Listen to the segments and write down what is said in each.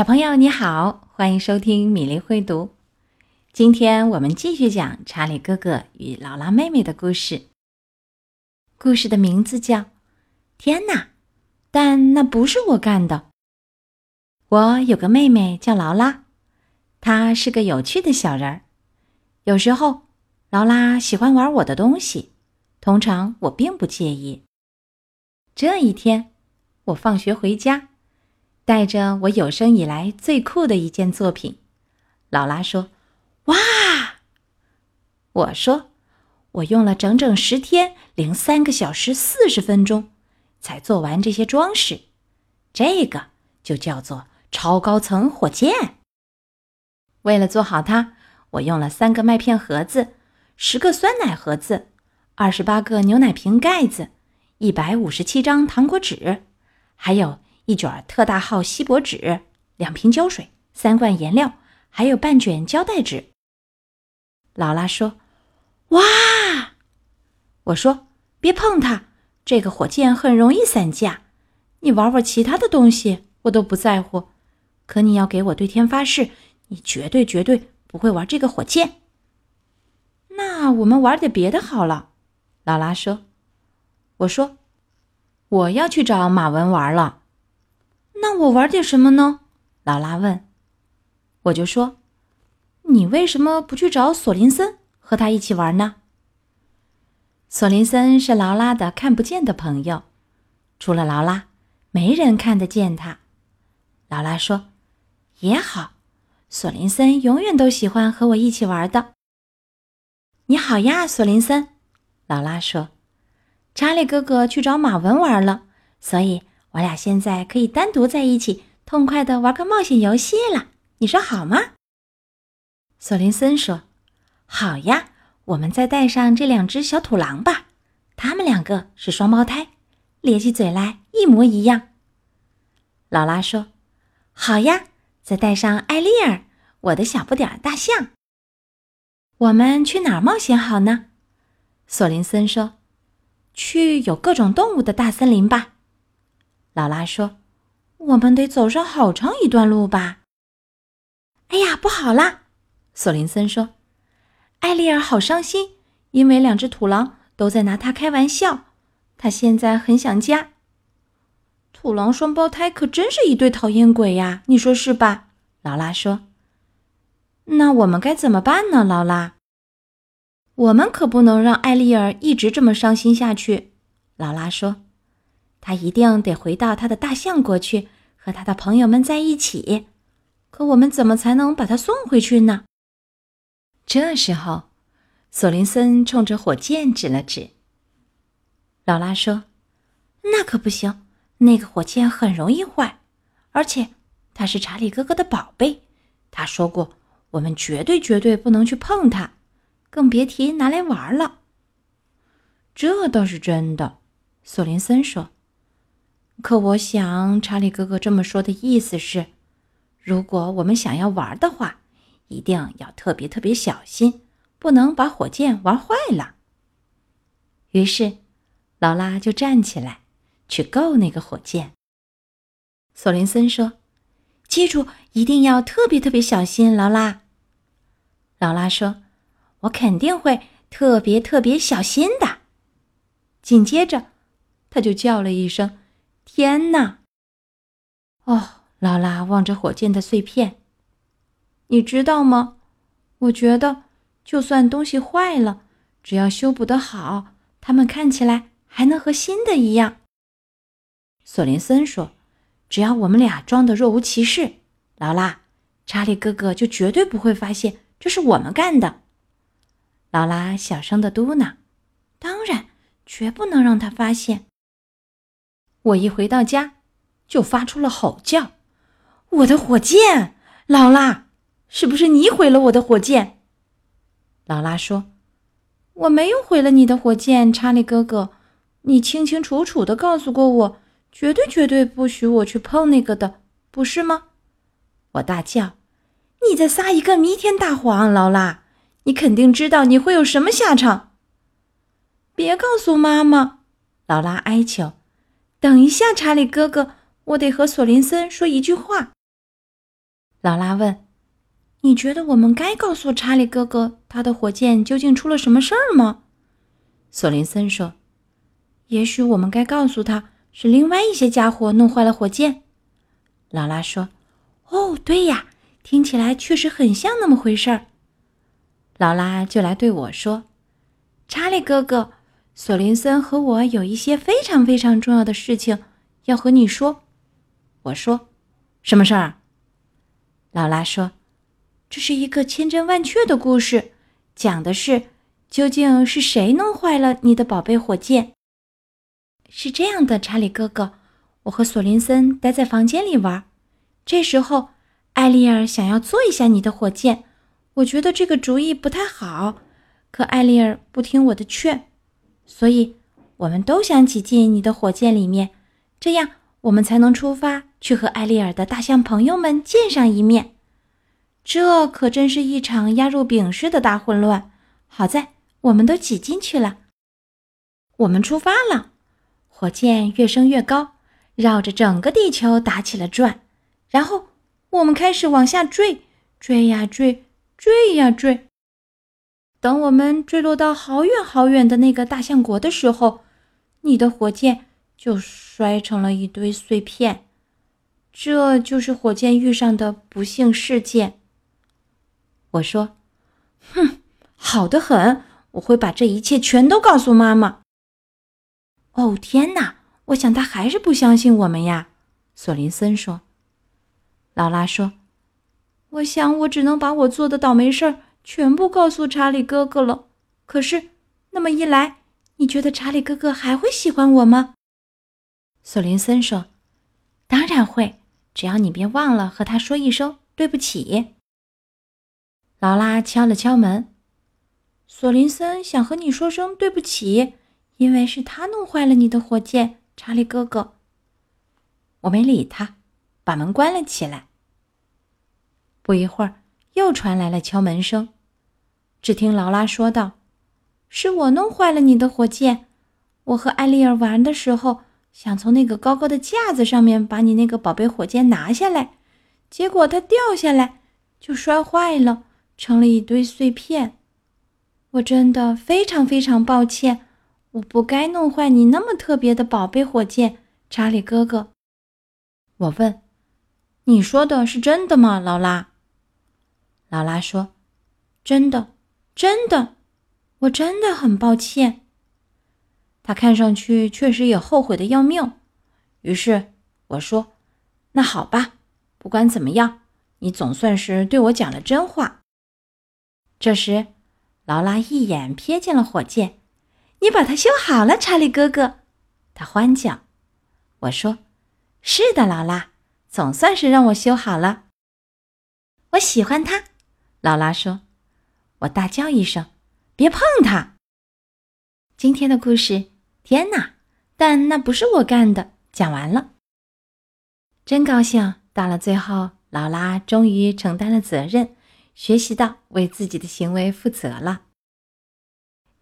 小朋友你好，欢迎收听米粒会读。今天我们继续讲查理哥哥与劳拉妹妹的故事。故事的名字叫《天哪》，但那不是我干的。我有个妹妹叫劳拉，她是个有趣的小人儿。有时候，劳拉喜欢玩我的东西，通常我并不介意。这一天，我放学回家。带着我有生以来最酷的一件作品，劳拉说：“哇！”我说：“我用了整整十天零三个小时四十分钟，才做完这些装饰。这个就叫做超高层火箭。为了做好它，我用了三个麦片盒子、十个酸奶盒子、二十八个牛奶瓶盖子、一百五十七张糖果纸，还有。”一卷特大号锡箔纸，两瓶胶水，三罐颜料，还有半卷胶带纸。劳拉说：“哇！”我说：“别碰它，这个火箭很容易散架。你玩玩其他的东西，我都不在乎。可你要给我对天发誓，你绝对绝对不会玩这个火箭。”那我们玩点别的好了。”劳拉说。“我说，我要去找马文玩了。”那我玩点什么呢？劳拉问。我就说：“你为什么不去找索林森和他一起玩呢？”索林森是劳拉的看不见的朋友，除了劳拉，没人看得见他。劳拉说：“也好，索林森永远都喜欢和我一起玩的。”你好呀，索林森。劳拉说：“查理哥哥去找马文玩了，所以。”我俩现在可以单独在一起，痛快的玩个冒险游戏了。你说好吗？索林森说：“好呀，我们再带上这两只小土狼吧，他们两个是双胞胎，咧起嘴来一模一样。”劳拉说：“好呀，再带上艾丽尔，我的小不点儿大象。”我们去哪儿冒险好呢？索林森说：“去有各种动物的大森林吧。”劳拉说：“我们得走上好长一段路吧。”哎呀，不好啦！索林森说：“艾丽尔好伤心，因为两只土狼都在拿他开玩笑。他现在很想家。土狼双胞胎可真是一对讨厌鬼呀，你说是吧？”劳拉说。“那我们该怎么办呢？”劳拉，我们可不能让艾丽尔一直这么伤心下去。”劳拉说。他一定得回到他的大象国去，和他的朋友们在一起。可我们怎么才能把他送回去呢？这时候，索林森冲着火箭指了指。劳拉说：“那可不行，那个火箭很容易坏，而且它是查理哥哥的宝贝。他说过，我们绝对绝对不能去碰它，更别提拿来玩了。”这倒是真的，索林森说。可我想，查理哥哥这么说的意思是，如果我们想要玩的话，一定要特别特别小心，不能把火箭玩坏了。于是，劳拉就站起来去够那个火箭。索林森说：“记住，一定要特别特别小心。”劳拉，劳拉说：“我肯定会特别特别小心的。”紧接着，他就叫了一声。天哪！哦，劳拉望着火箭的碎片，你知道吗？我觉得，就算东西坏了，只要修补的好，它们看起来还能和新的一样。索林森说：“只要我们俩装的若无其事，劳拉，查理哥哥就绝对不会发现这是我们干的。”劳拉小声的嘟囔：“当然，绝不能让他发现。”我一回到家，就发出了吼叫：“我的火箭，劳拉，是不是你毁了我的火箭？”劳拉说：“我没有毁了你的火箭，查理哥哥，你清清楚楚的告诉过我，绝对绝对不许我去碰那个的，不是吗？”我大叫：“你在撒一个弥天大谎，劳拉！你肯定知道你会有什么下场。”别告诉妈妈，劳拉哀求。等一下，查理哥哥，我得和索林森说一句话。劳拉问：“你觉得我们该告诉查理哥哥他的火箭究竟出了什么事儿吗？”索林森说：“也许我们该告诉他是另外一些家伙弄坏了火箭。”劳拉说：“哦，对呀，听起来确实很像那么回事儿。”劳拉就来对我说：“查理哥哥，索林森和我有一些非常非常重要的事情要和你说。”我说：“什么事儿？”劳拉说：“这是一个千真万确的故事，讲的是究竟是谁弄坏了你的宝贝火箭。”是这样的，查理哥哥，我和索林森待在房间里玩，这时候艾丽尔想要做一下你的火箭，我觉得这个主意不太好，可艾丽尔不听我的劝，所以我们都想挤进你的火箭里面，这样我们才能出发。去和艾丽尔的大象朋友们见上一面，这可真是一场压入饼式的大混乱。好在我们都挤进去了。我们出发了，火箭越升越高，绕着整个地球打起了转。然后我们开始往下坠，坠呀坠，坠呀坠。等我们坠落到好远好远的那个大象国的时候，你的火箭就摔成了一堆碎片。这就是火箭遇上的不幸事件。我说：“哼，好的很，我会把这一切全都告诉妈妈。”哦，天哪！我想他还是不相信我们呀。”索林森说。劳拉说：“我想我只能把我做的倒霉事儿全部告诉查理哥哥了。可是那么一来，你觉得查理哥哥还会喜欢我吗？”索林森说：“当然会。”只要你别忘了和他说一声对不起。劳拉敲了敲门，索林森想和你说声对不起，因为是他弄坏了你的火箭，查理哥哥。我没理他，把门关了起来。不一会儿，又传来了敲门声。只听劳拉说道：“是我弄坏了你的火箭，我和艾丽尔玩的时候。”想从那个高高的架子上面把你那个宝贝火箭拿下来，结果它掉下来就摔坏了，成了一堆碎片。我真的非常非常抱歉，我不该弄坏你那么特别的宝贝火箭，查理哥哥。我问：“你说的是真的吗，劳拉？”劳拉说：“真的，真的，我真的很抱歉。”他看上去确实也后悔的要命，于是我说：“那好吧，不管怎么样，你总算是对我讲了真话。”这时，劳拉一眼瞥见了火箭，“你把它修好了，查理哥哥！”他欢叫。我说：“是的，劳拉，总算是让我修好了。”我喜欢它，劳拉说。我大叫一声：“别碰它！”今天的故事，天哪！但那不是我干的。讲完了，真高兴。到了最后，劳拉终于承担了责任，学习到为自己的行为负责了。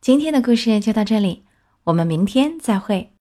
今天的故事就到这里，我们明天再会。